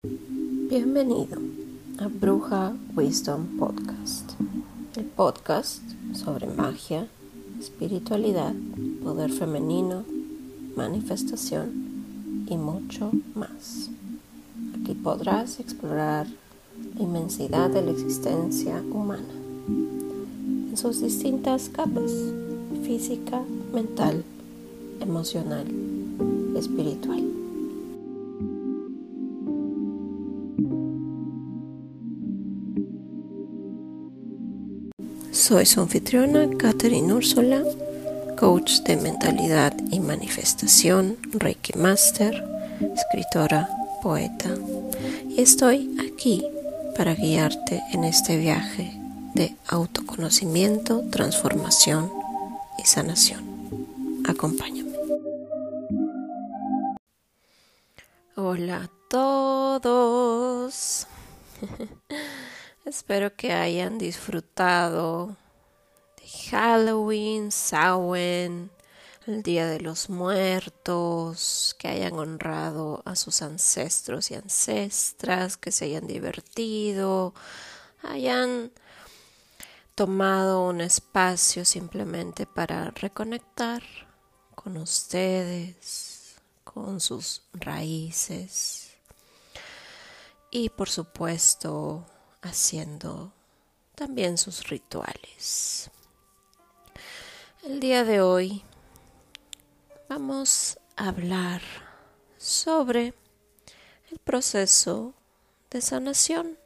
Bienvenido a Bruja Wisdom Podcast, el podcast sobre magia, espiritualidad, poder femenino, manifestación y mucho más. Aquí podrás explorar la inmensidad de la existencia humana en sus distintas capas, física, mental, emocional, espiritual. Soy su anfitriona, Catherine Úrsula, coach de mentalidad y manifestación, Reiki Master, escritora, poeta, y estoy aquí para guiarte en este viaje de autoconocimiento, transformación y sanación. Acompáñame. Hola a todos. Espero que hayan disfrutado de Halloween, Samhain, el Día de los Muertos, que hayan honrado a sus ancestros y ancestras, que se hayan divertido, hayan tomado un espacio simplemente para reconectar con ustedes, con sus raíces. Y por supuesto haciendo también sus rituales. El día de hoy vamos a hablar sobre el proceso de sanación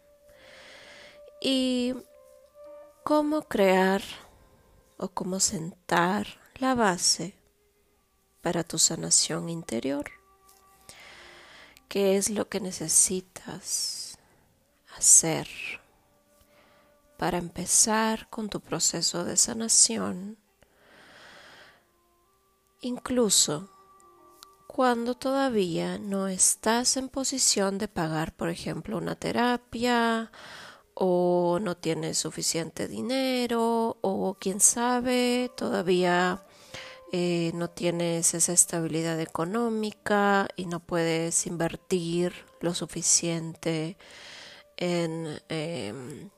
y cómo crear o cómo sentar la base para tu sanación interior. ¿Qué es lo que necesitas hacer. Para empezar con tu proceso de sanación, incluso cuando todavía no estás en posición de pagar, por ejemplo, una terapia o no tienes suficiente dinero o quién sabe, todavía eh, no tienes esa estabilidad económica y no puedes invertir lo suficiente en em,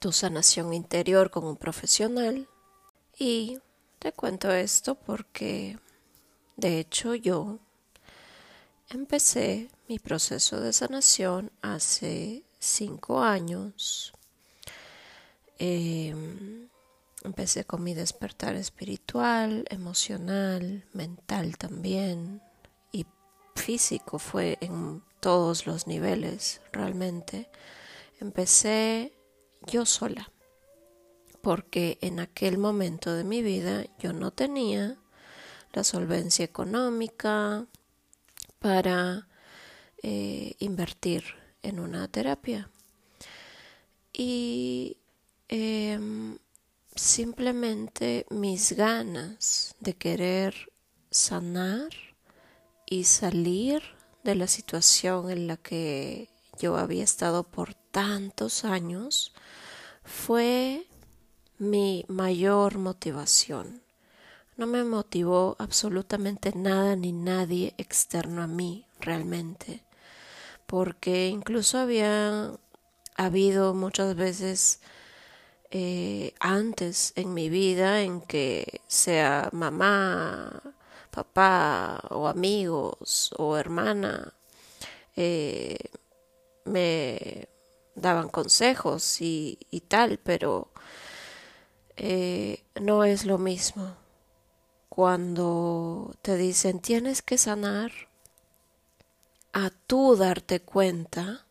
tu sanación interior con un profesional. Y te cuento esto porque, de hecho, yo empecé mi proceso de sanación hace cinco años. Em, empecé con mi despertar espiritual, emocional, mental también y físico. Fue en todos los niveles realmente. Empecé yo sola, porque en aquel momento de mi vida yo no tenía la solvencia económica para eh, invertir en una terapia. Y em, simplemente mis ganas de querer sanar y salir de la situación en la que yo había estado por tantos años fue mi mayor motivación. No me motivó absolutamente nada ni nadie externo a mí realmente, porque incluso había habido muchas veces eh, antes en mi vida en que sea mamá, papá o amigos o hermana eh, me daban consejos y, tal, pero eh, no es lo mismo cuando te dicen tienes que sanar a tú darte cuenta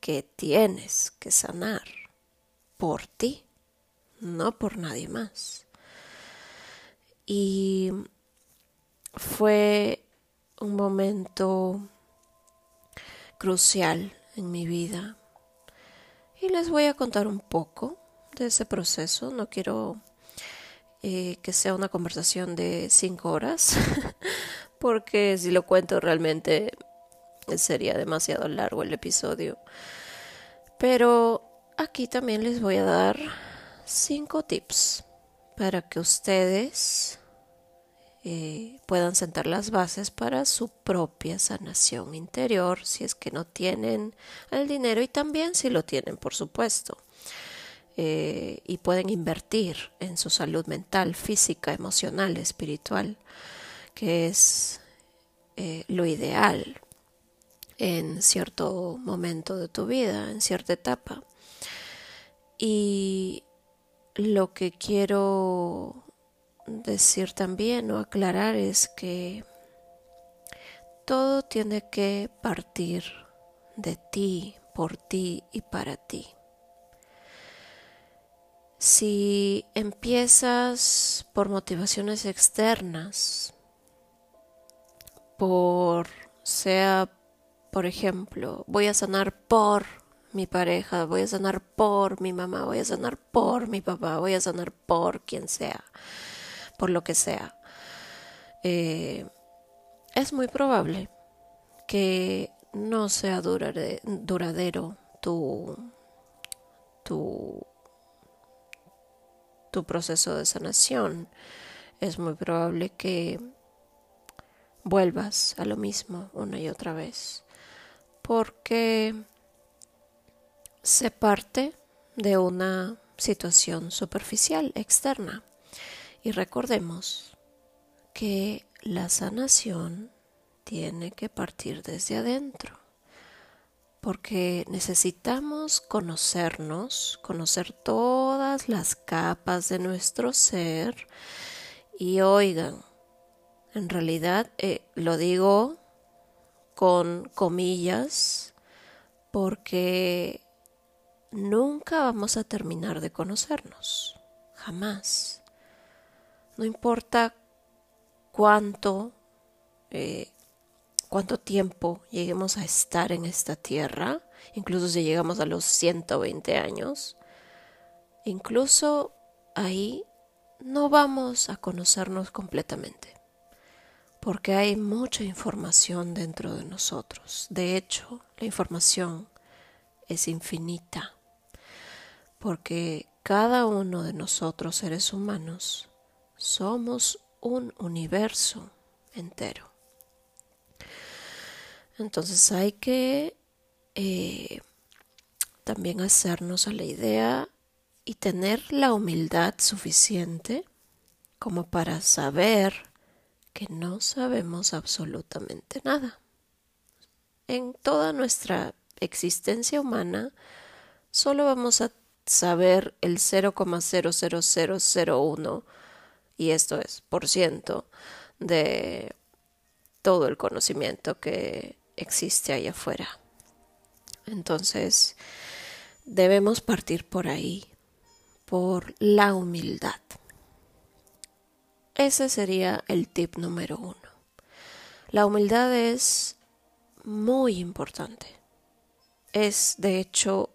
que tienes que sanar por ti, no por nadie más. Y fue un momento crucial en mi vida y les voy a contar un poco de ese proceso. No quiero eh, que sea una conversación de cinco horas porque si lo cuento realmente sería demasiado largo el episodio. Pero aquí también les voy a dar cinco tips para que ustedes eh, puedan sentar las bases para su propia sanación interior, si es que no tienen el dinero y también si lo tienen, por supuesto. Eh, y pueden invertir en su salud mental, física, emocional, espiritual, que es eh, lo ideal en cierto momento de tu vida, en cierta etapa. Y lo que quiero decir también o aclarar es que todo tiene que partir de ti, por ti y para ti. Si empiezas por motivaciones externas, por sea, por ejemplo, voy a sanar por mi pareja, voy a sanar por mi mamá, voy a sanar por mi papá, voy a sanar por quien sea, por lo que sea. Eh, es muy probable que no sea duradero tu, tu, tu proceso de sanación. Es muy probable que vuelvas a lo mismo una y otra vez. Porque se parte de una situación superficial externa. Y recordemos que la sanación tiene que partir desde adentro, porque necesitamos conocernos, conocer todas las capas de nuestro ser y oigan, en realidad eh, lo digo con comillas porque nunca vamos a terminar de conocernos, jamás. No importa cuánto, eh, cuánto tiempo lleguemos a estar en esta tierra, incluso si llegamos a los 120 años, incluso ahí no vamos a conocernos completamente, porque hay mucha información dentro de nosotros. De hecho, la información es infinita porque cada uno de nosotros seres humanos somos un universo entero. Entonces hay que eh, también hacernos a la idea y tener la humildad suficiente como para saber que no sabemos absolutamente nada. En toda nuestra existencia humana solo vamos a saber el 0,00001 y esto es por ciento de todo el conocimiento que existe ahí afuera. Entonces, debemos partir por ahí, por la humildad. Ese sería el tip número uno. La humildad es muy importante. Es, de hecho,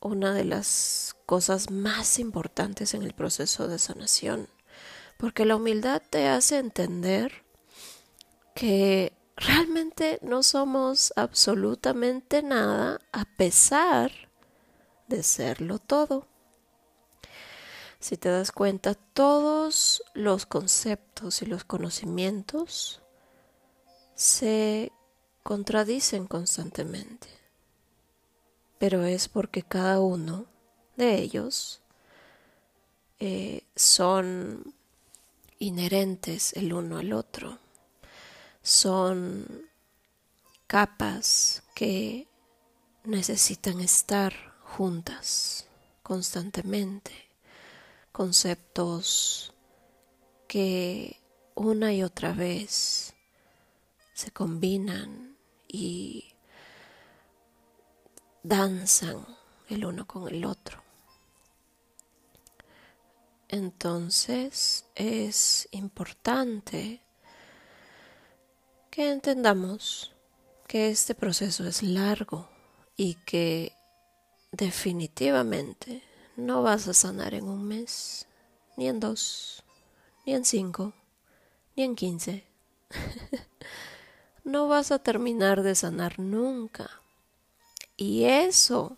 una de las cosas más importantes en el proceso de sanación, porque la humildad te hace entender que realmente no somos absolutamente nada a pesar de serlo todo. Si te das cuenta, todos los conceptos y los conocimientos se contradicen constantemente pero es porque cada uno de ellos eh, son inherentes el uno al otro, son capas que necesitan estar juntas constantemente, conceptos que una y otra vez se combinan y danzan el uno con el otro. Entonces es importante que entendamos que este proceso es largo y que definitivamente no vas a sanar en un mes, ni en dos, ni en cinco, ni en quince. no vas a terminar de sanar nunca. Y eso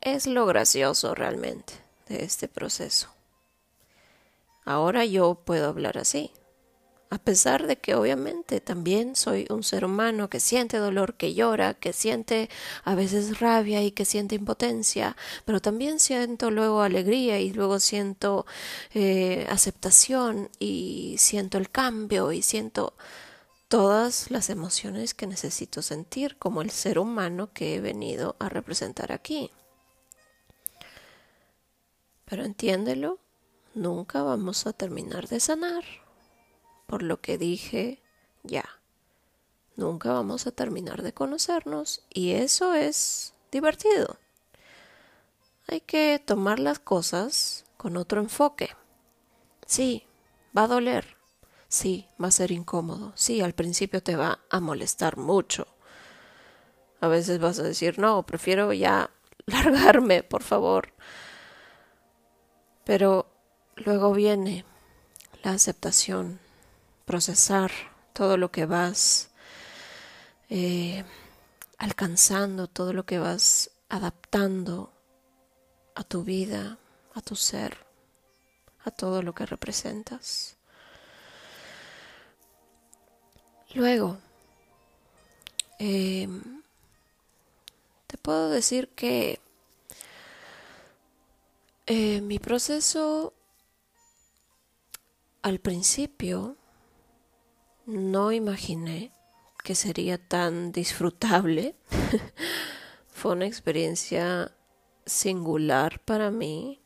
es lo gracioso realmente de este proceso. Ahora yo puedo hablar así. A pesar de que obviamente también soy un ser humano que siente dolor, que llora, que siente a veces rabia y que siente impotencia, pero también siento luego alegría y luego siento eh, aceptación y siento el cambio y siento todas las emociones que necesito sentir como el ser humano que he venido a representar aquí. Pero entiéndelo, nunca vamos a terminar de sanar. Por lo que dije, ya, nunca vamos a terminar de conocernos y eso es divertido. Hay que tomar las cosas con otro enfoque. Sí, va a doler. Sí, va a ser incómodo. Sí, al principio te va a molestar mucho. A veces vas a decir, no, prefiero ya largarme, por favor. Pero luego viene la aceptación, procesar todo lo que vas eh, alcanzando, todo lo que vas adaptando a tu vida, a tu ser, a todo lo que representas. Luego, em, te puedo decir que eh, mi proceso al principio no imaginé que sería tan disfrutable. Fue una experiencia singular para mí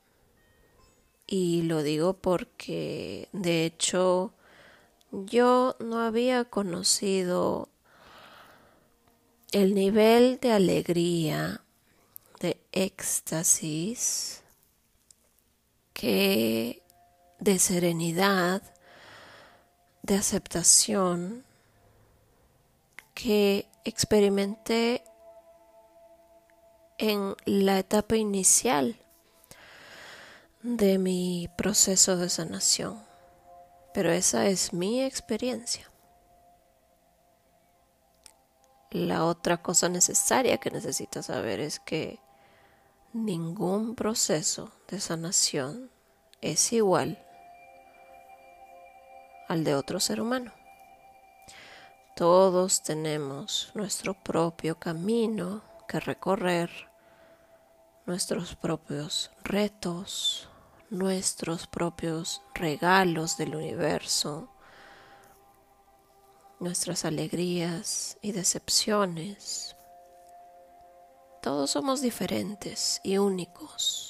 y lo digo porque de hecho yo no había conocido el nivel de alegría, de éxtasis de serenidad, de aceptación que experimenté en la etapa inicial de mi proceso de sanación. Pero esa es mi experiencia. La otra cosa necesaria que necesitas saber es que ningún proceso de sanación es igual al de otro ser humano. Todos tenemos nuestro propio camino que recorrer, nuestros propios retos, nuestros propios regalos del universo, nuestras alegrías y decepciones. Todos somos diferentes y únicos.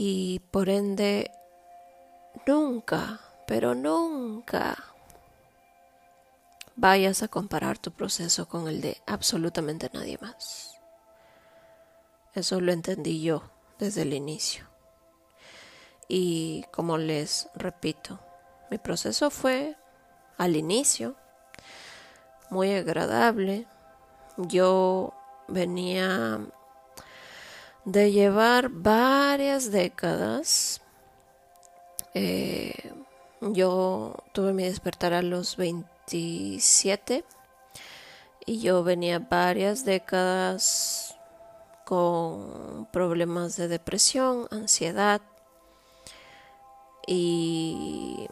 Y por ende Nunca, pero nunca vayas a comparar tu proceso con el de absolutamente nadie más. Eso lo entendí yo desde el inicio. Y como les repito, mi proceso fue al inicio muy agradable. Yo venía de llevar varias décadas eh, yo tuve mi despertar a los 27 y yo venía varias décadas con problemas de depresión, ansiedad y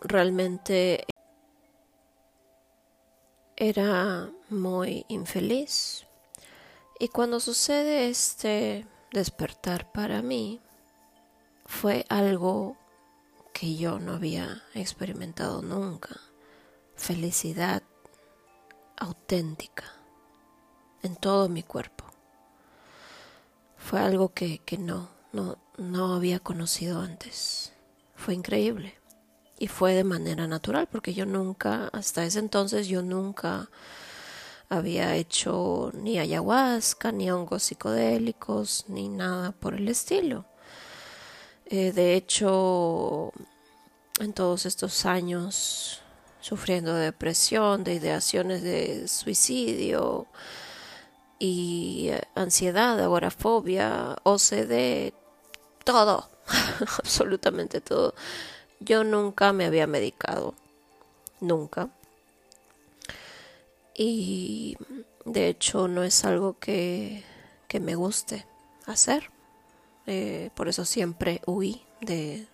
realmente era muy infeliz. Y cuando sucede este despertar para mí, fue algo que yo no había experimentado nunca. Felicidad auténtica en todo mi cuerpo. Fue algo que, que no, no, no había conocido antes. Fue increíble. Y fue de manera natural, porque yo nunca, hasta ese entonces, yo nunca había hecho ni ayahuasca, ni hongos psicodélicos, ni nada por el estilo. Eh, de hecho, en todos estos años sufriendo de depresión, de ideaciones de suicidio y eh, ansiedad, agorafobia, OCD, todo, absolutamente todo. Yo nunca me había medicado, nunca. Y de hecho no es algo que, que me guste hacer Eh, por eso siempre huí de,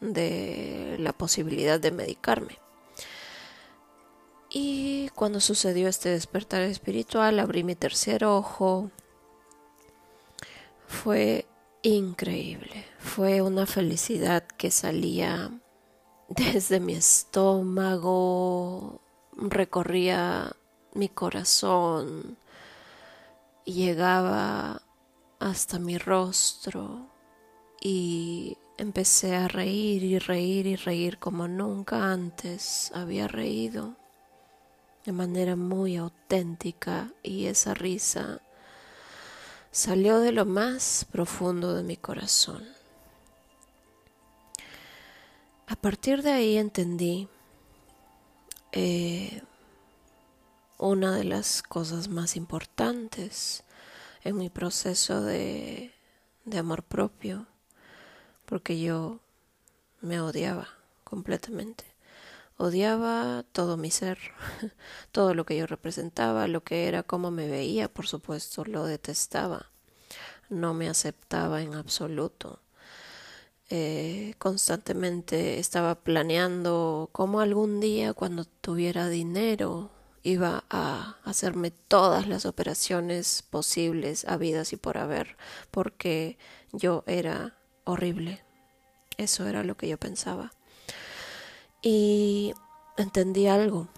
de la posibilidad de medicarme. Y cuando sucedió este despertar espiritual, abrí mi tercer ojo. Fue increíble. Fue una felicidad que salía desde mi estómago, recorría mi corazón y llegaba hasta mi rostro y empecé a reír y reír y reír como nunca antes había reído de manera muy auténtica y esa risa salió de lo más profundo de mi corazón. A partir de ahí entendí eh, una de las cosas más importantes en mi proceso de, de amor propio, porque yo me odiaba completamente. Odiaba todo mi ser, todo lo que yo representaba, lo que era, cómo me veía, por supuesto, lo detestaba. No me aceptaba en absoluto. Eh, constantemente estaba planeando cómo algún día cuando tuviera dinero iba a hacerme todas las operaciones posibles, habidas y por haber, porque yo era horrible. Eso era lo que yo pensaba. Y entendí algo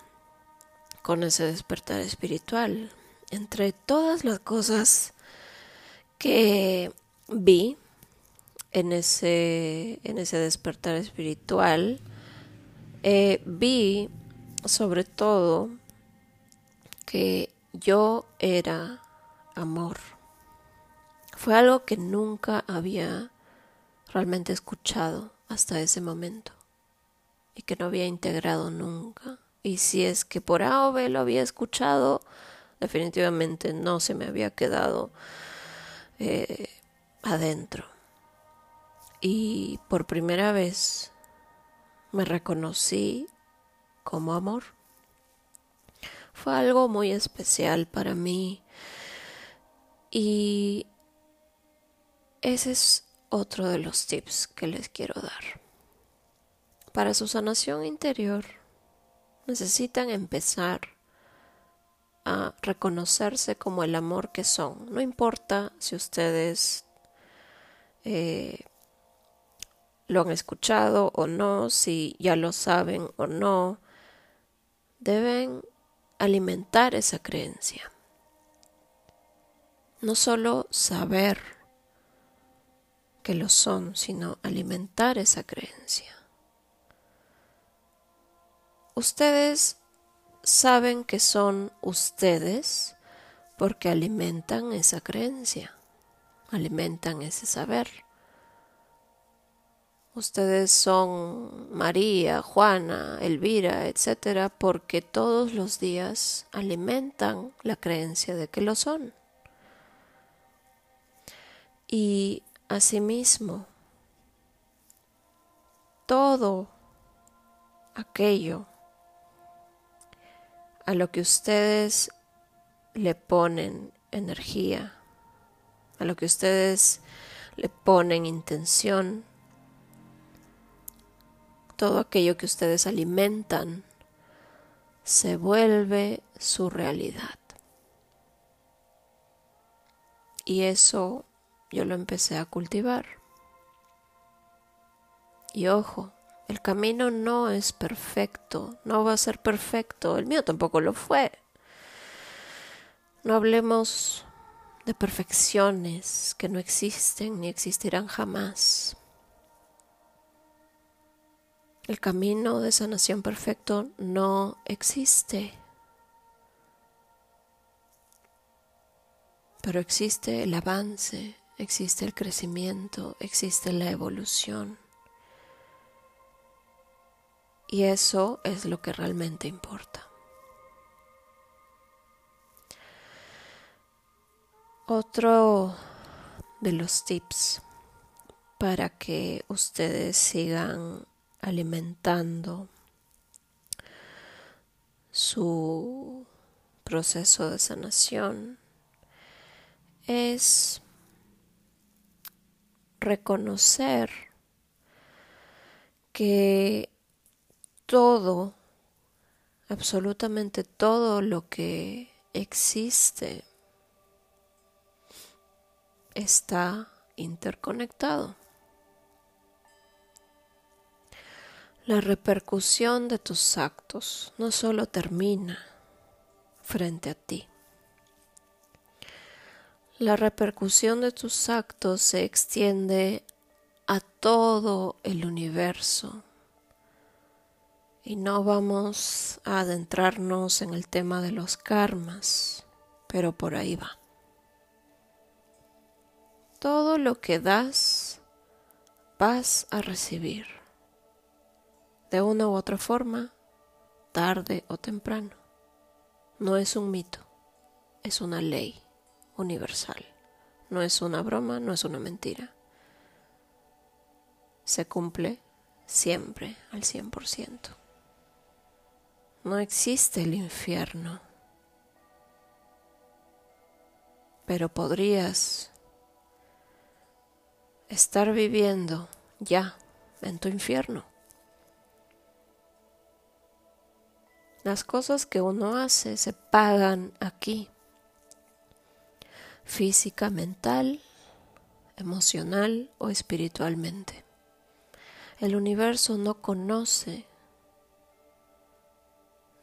con ese despertar espiritual. Entre todas las cosas que vi en ese, en ese despertar espiritual, eh, vi sobre todo que yo era amor. Fue algo que nunca había realmente escuchado hasta ese momento y que no había integrado nunca. Y si es que por A o B lo había escuchado, definitivamente no se me había quedado eh, adentro. Y por primera vez me reconocí como amor. Fue algo muy especial para mí. Y ese es otro de los tips que les quiero dar. Para su sanación interior necesitan empezar a reconocerse como el amor que son. No importa si ustedes eh, lo han escuchado o no, si ya lo saben o no, deben alimentar esa creencia. No solo saber que lo son, sino alimentar esa creencia. Ustedes saben que son ustedes porque alimentan esa creencia, alimentan ese saber. Ustedes son María, Juana, Elvira, etcétera, porque todos los días alimentan la creencia de que lo son. Y asimismo, todo aquello a lo que ustedes le ponen energía, a lo que ustedes le ponen intención, todo aquello que ustedes alimentan se vuelve su realidad. Y eso yo lo empecé a cultivar. Y ojo, el camino no es perfecto, no va a ser perfecto, el mío tampoco lo fue. No hablemos de perfecciones que no existen ni existirán jamás. El camino de sanación perfecto no existe. Pero existe el avance, existe el crecimiento, existe la evolución. Y eso es lo que realmente importa. Otro de los tips para que ustedes sigan alimentando su proceso de sanación es reconocer que todo, absolutamente todo lo que existe está interconectado. La repercusión de tus actos no solo termina frente a ti. La repercusión de tus actos se extiende a todo el universo. Y no vamos a adentrarnos en el tema de los karmas, pero por ahí va. Todo lo que das, vas a recibir, de una u otra forma, tarde o temprano. No es un mito, es una ley universal. No es una broma, no es una mentira se cumple siempre al 100%. No existe el infierno, pero podrías estar viviendo ya en tu infierno. Las cosas que uno hace se pagan aquí, física, mental, emocional o espiritualmente. El universo no conoce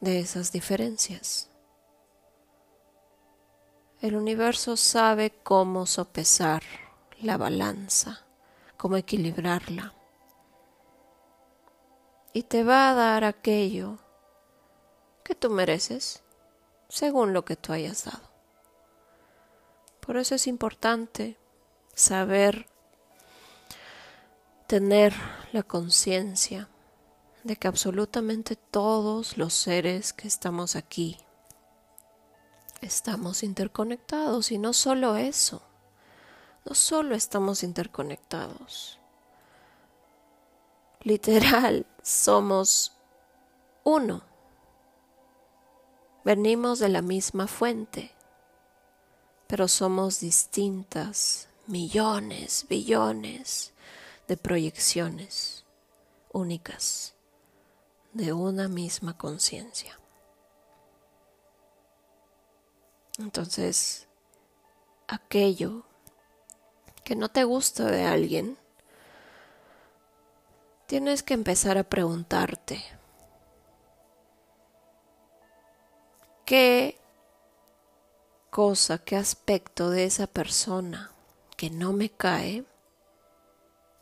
de esas diferencias. El universo sabe cómo sopesar la balanza, cómo equilibrarla. Y te va a dar aquello que tú mereces según lo que tú hayas dado. Por eso es importante saber tener la conciencia de que absolutamente todos los seres que estamos aquí estamos interconectados. Y no solo eso, no solo estamos interconectados, literal somos uno, venimos de la misma fuente, pero somos distintas, millones, billones de proyecciones únicas de una misma conciencia. Entonces, aquello que no te gusta de alguien, tienes que empezar a preguntarte, ¿qué cosa, qué aspecto de esa persona que no me cae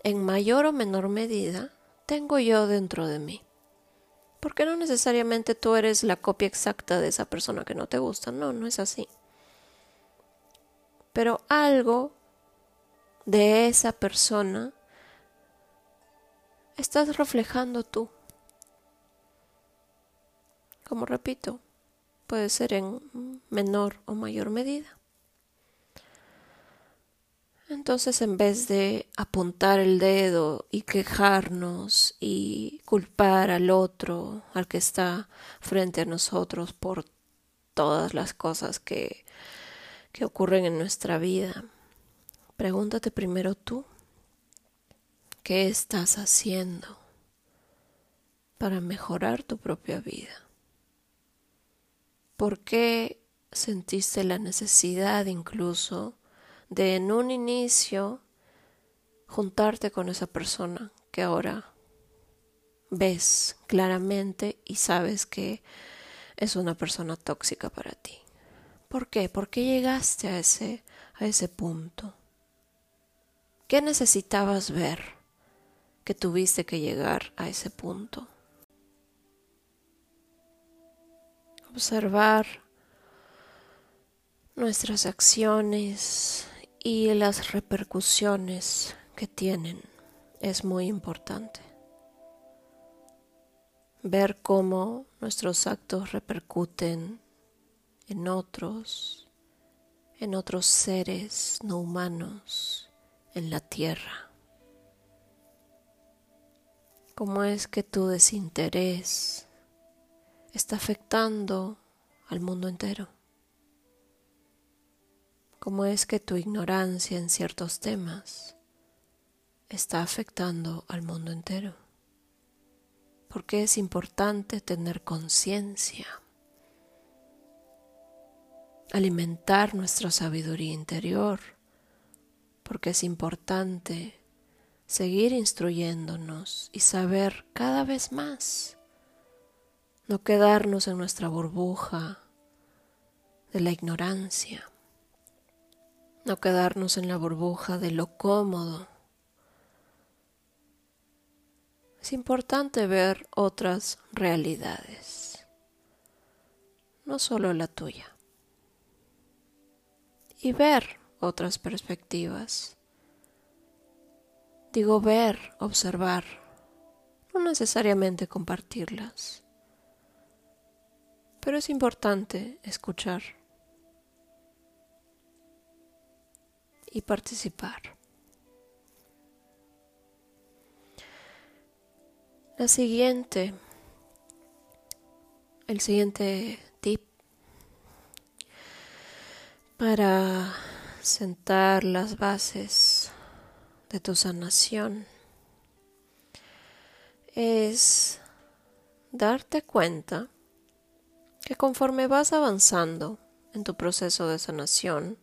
en mayor o menor medida, tengo yo dentro de mí. Porque no necesariamente tú eres la copia exacta de esa persona que no te gusta, no, no es así. Pero algo de esa persona estás reflejando tú. Como repito, puede ser en menor o mayor medida. Entonces en vez de apuntar el dedo y quejarnos y culpar al otro, al que está frente a nosotros por todas las cosas que, que ocurren en nuestra vida, pregúntate primero tú, ¿qué estás haciendo para mejorar tu propia vida? ¿Por qué sentiste la necesidad incluso de en un inicio juntarte con esa persona que ahora ves claramente y sabes que es una persona tóxica para ti. ¿Por qué? ¿Por qué llegaste a ese, a ese punto? ¿Qué necesitabas ver que tuviste que llegar a ese punto? Observar nuestras acciones, y las repercusiones que tienen es muy importante. Ver cómo nuestros actos repercuten en otros, en otros seres no humanos, en la tierra. Cómo es que tu desinterés está afectando al mundo entero. Cómo es que tu ignorancia en ciertos temas está afectando al mundo entero. Porque es importante tener conciencia, alimentar nuestra sabiduría interior, porque es importante seguir instruyéndonos y saber cada vez más, no quedarnos en nuestra burbuja de la ignorancia, no quedarnos en la burbuja de lo cómodo. Es importante ver otras realidades, no solo la tuya, y ver otras perspectivas Digo ver, observar, no necesariamente compartirlas. Pero es importante escuchar y participar. La siguiente, el siguiente tip para sentar las bases de tu sanación es darte cuenta que conforme vas avanzando en tu proceso de sanación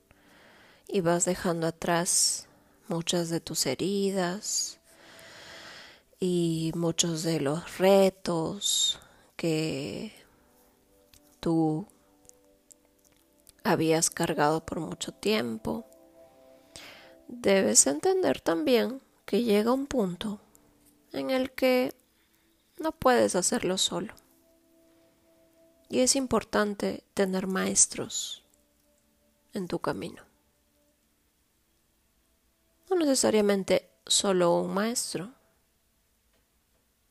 y vas dejando atrás muchas de tus heridas y muchos de los retos que tú habías cargado por mucho tiempo, debes entender también que llega un punto en el que no puedes hacerlo solo. Y es importante tener maestros en tu camino. No necesariamente solo un maestro,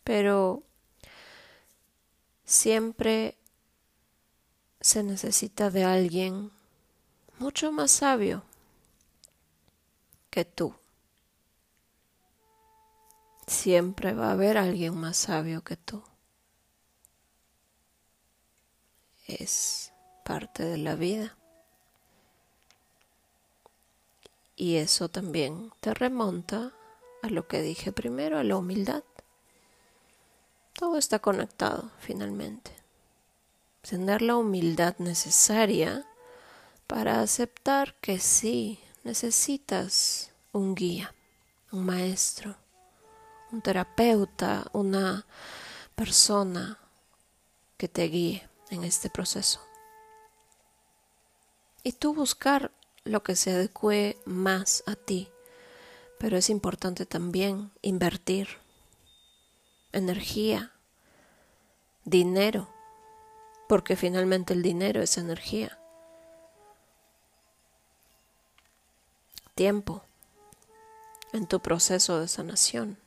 pero siempre se necesita de alguien mucho más sabio que tú. Siempre va a haber alguien más sabio que tú. Es parte de la vida. Y eso también te remonta a lo que dije primero, a la humildad. Todo está conectado finalmente. Tener la humildad necesaria para aceptar que sí, necesitas un guía, un maestro, un terapeuta, una persona que te guíe en este proceso. Y tú buscar lo que se adecue más a ti. Pero es importante también invertir energía, dinero, porque finalmente el dinero es energía. tiempo en tu proceso de sanación.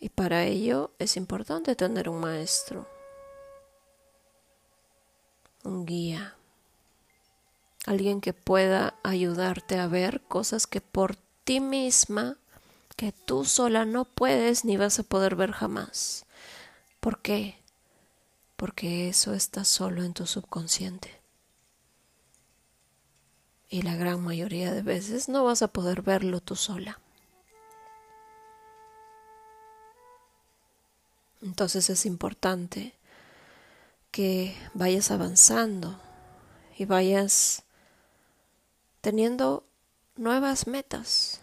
Y para ello es importante tener un maestro, un guía, alguien que pueda ayudarte a ver cosas que por ti misma, que tú sola no puedes ni vas a poder ver jamás. ¿Por qué? Porque eso está solo en tu subconsciente y la gran mayoría de veces no vas a poder verlo tú sola. Entonces es importante que vayas avanzando y vayas teniendo nuevas metas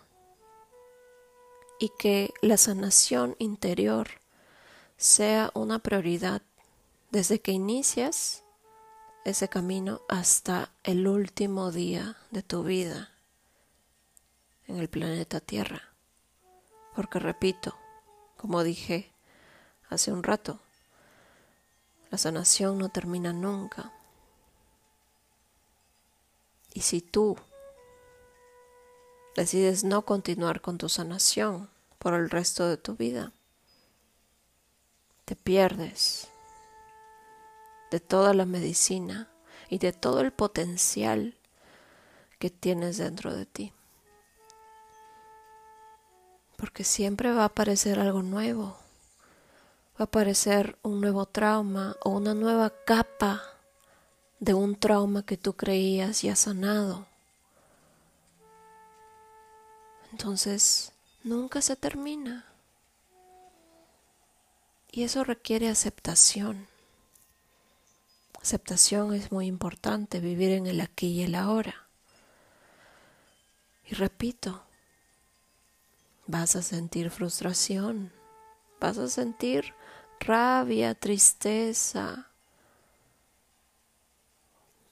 y que la sanación interior sea una prioridad desde que inicias ese camino hasta el último día de tu vida en el planeta Tierra. Porque repito, como dije hace un rato, la sanación no termina nunca. Y si tú decides no continuar con tu sanación por el resto de tu vida, te pierdes de toda la medicina y de todo el potencial que tienes dentro de ti. Porque siempre va a aparecer algo nuevo, va a aparecer un nuevo trauma o una nueva capa de un trauma que tú creías ya sanado. Entonces, nunca se termina. Y eso requiere aceptación. Aceptación es muy importante, vivir en el aquí y el ahora. Y repito, vas a sentir frustración, vas a sentir rabia, tristeza,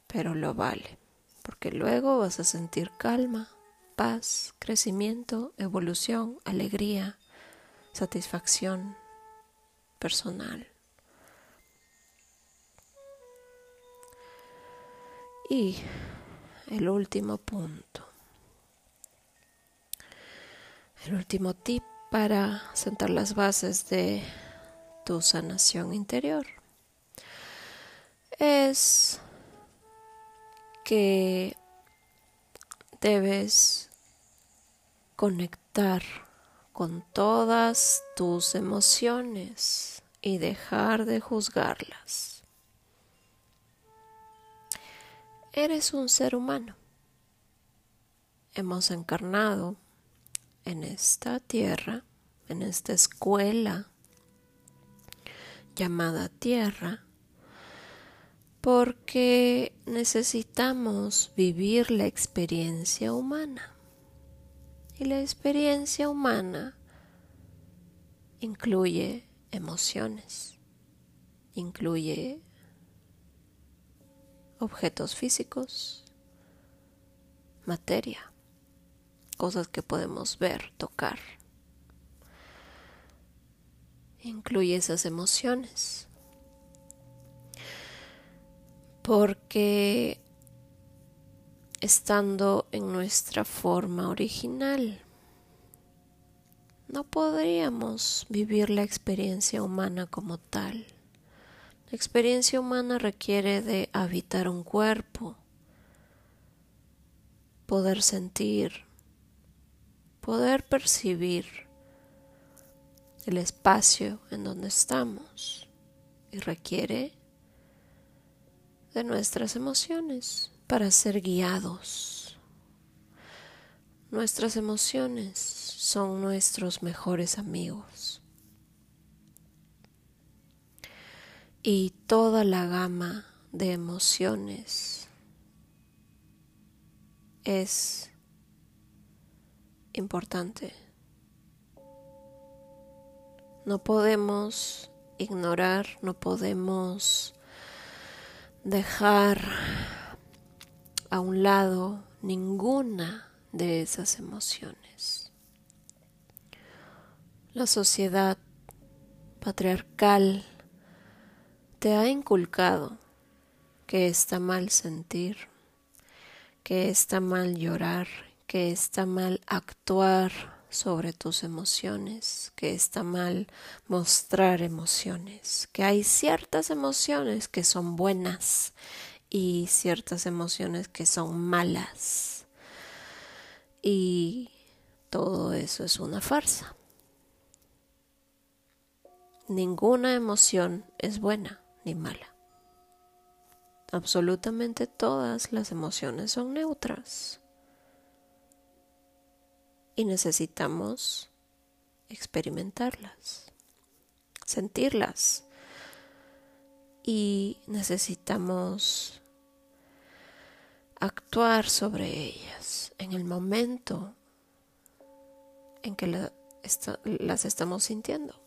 pero lo vale, porque luego vas a sentir calma, paz, crecimiento, evolución, alegría, satisfacción personal. Y el último punto, el último tip para sentar las bases de tu sanación interior es que debes conectar con todas tus emociones y dejar de juzgarlas. Eres un ser humano. Hemos encarnado en esta tierra, en esta escuela llamada tierra, porque necesitamos vivir la experiencia humana. Y la experiencia humana incluye emociones, incluye objetos físicos, materia, cosas que podemos ver, tocar. Incluye esas emociones. Porque estando en nuestra forma original, no podríamos vivir la experiencia humana como tal. La experiencia humana requiere de habitar un cuerpo, poder sentir, poder percibir el espacio en donde estamos y requiere de nuestras emociones para ser guiados. Nuestras emociones son nuestros mejores amigos. y toda la gama de emociones es importante. No podemos ignorar, no podemos dejar a un lado ninguna de esas emociones. La sociedad patriarcal te ha inculcado que está mal sentir, que está mal llorar, que está mal actuar sobre tus emociones, que está mal mostrar emociones, que hay ciertas emociones que son buenas y ciertas emociones que son malas. Y todo eso es una farsa. Ninguna emoción es buena ni mala. Absolutamente todas las emociones son neutras. Y necesitamos experimentarlas, sentirlas. Y necesitamos actuar sobre ellas en el momento en que las estamos sintiendo.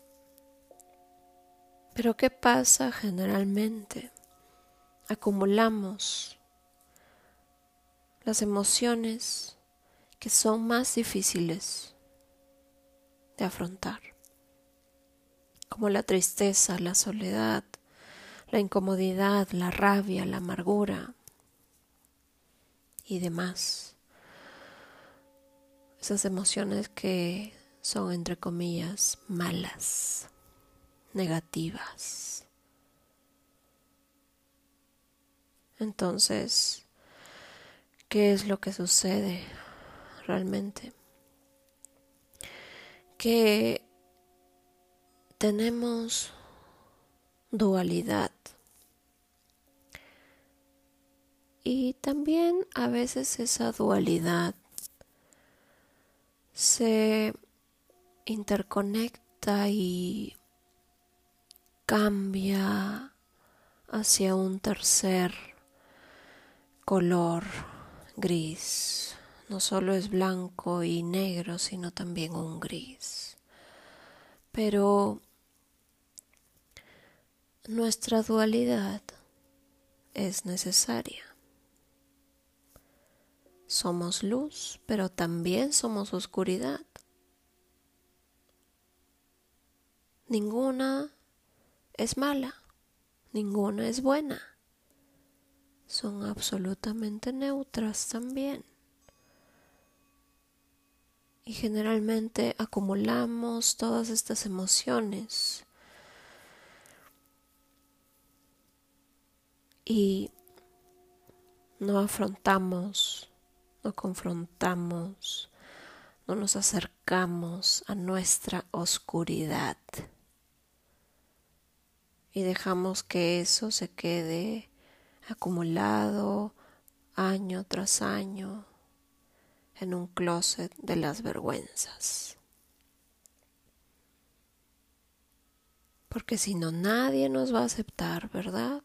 Pero ¿qué pasa generalmente? Acumulamos las emociones que son más difíciles de afrontar, como la tristeza, la soledad, la incomodidad, la rabia, la amargura y demás. Esas emociones que son, entre comillas, malas negativas. Entonces, ¿qué es lo que sucede realmente? Que tenemos dualidad. Y también a veces esa dualidad se interconecta y cambia hacia un tercer color gris. No solo es blanco y negro, sino también un gris. Pero nuestra dualidad es necesaria. Somos luz, pero también somos oscuridad. Ninguna es mala, ninguna es buena. Son absolutamente neutras también. Y generalmente acumulamos todas estas emociones. Y no afrontamos, no confrontamos, no nos acercamos a nuestra oscuridad. Y dejamos que eso se quede acumulado año tras año en un closet de las vergüenzas. Porque si no, nadie nos va a aceptar, ¿verdad?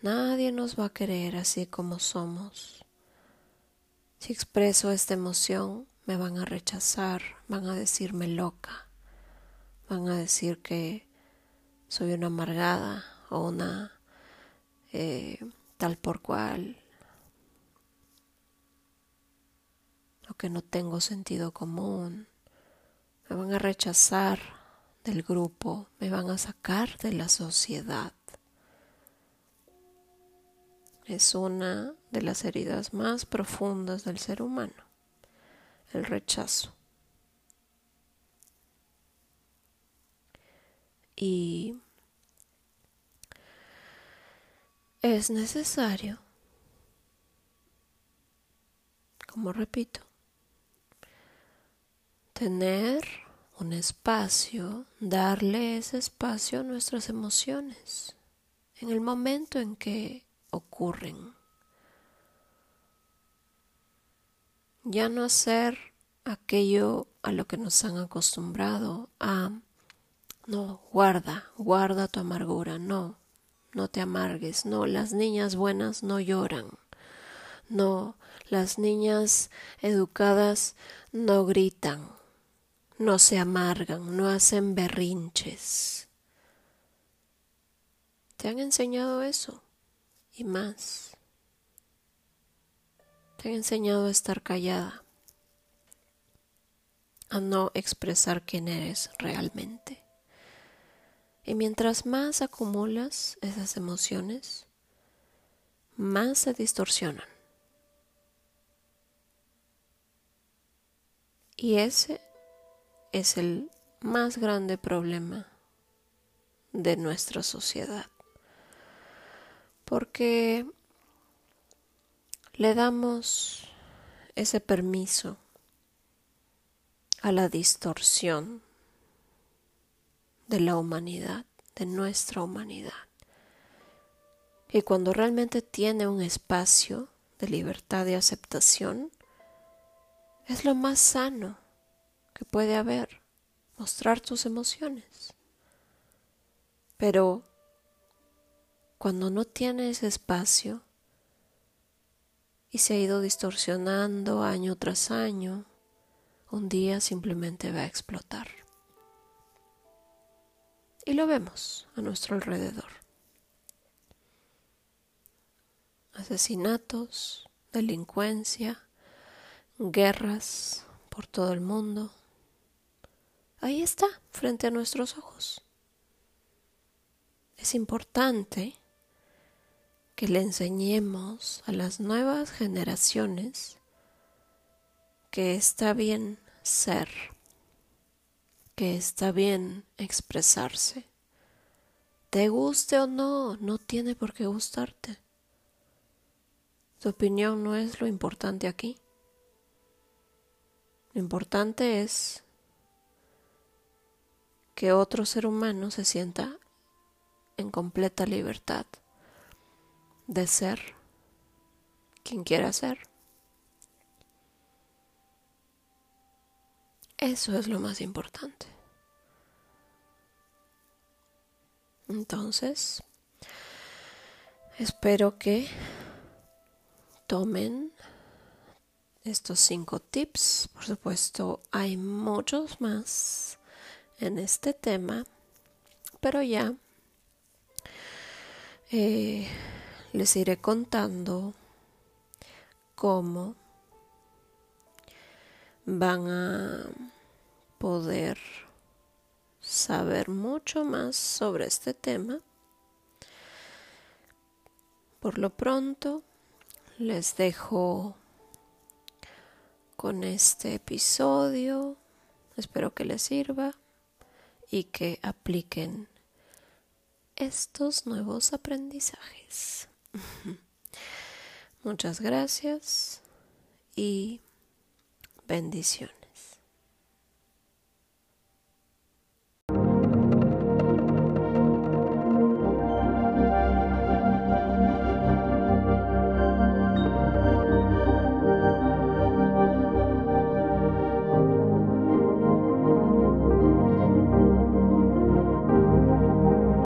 Nadie nos va a querer así como somos. Si expreso esta emoción, me van a rechazar, van a decirme loca, van a decir que soy una amargada o una eh, tal por cual, que no tengo sentido común, me van a rechazar del grupo, me van a sacar de la sociedad. Es una de las heridas más profundas del ser humano, el rechazo. y es necesario, como repito, tener un espacio, darle ese espacio a nuestras emociones en el momento en que ocurren. Ya no hacer aquello a lo que nos han acostumbrado a no, guarda, guarda tu amargura, no, no te amargues, no, las niñas buenas no lloran, no, las niñas educadas no gritan, no se amargan, no hacen berrinches. ¿Te han enseñado eso? Y más. Te han enseñado a estar callada, a no expresar quién eres realmente. Y mientras más acumulas esas emociones, más se distorsionan. Y ese es el más grande problema de nuestra sociedad. Porque le damos ese permiso a la distorsión de la humanidad, de nuestra humanidad. Y cuando realmente tiene un espacio de libertad y aceptación, es lo más sano que puede haber, mostrar tus emociones. Pero cuando no tiene ese espacio y se ha ido distorsionando año tras año, un día simplemente va a explotar y lo vemos a nuestro alrededor. Asesinatos, delincuencia, guerras por todo el mundo. Ahí está, frente a nuestros ojos. Es importante que le enseñemos a las nuevas generaciones que está bien ser que está bien expresarse. Te guste o no, no tiene por qué gustarte. Tu opinión no es lo importante aquí. Lo importante es que otro ser humano se sienta en completa libertad de ser quien quiera ser. Eso es lo más importante. Entonces, espero que tomen estos cinco tips. Por supuesto, hay muchos más en este tema, pero ya eh, les iré contando cómo van a poder saber mucho más sobre este tema. Por lo pronto, les dejo con este episodio. Espero que les sirva y que apliquen estos nuevos aprendizajes. Muchas gracias y bendiciones.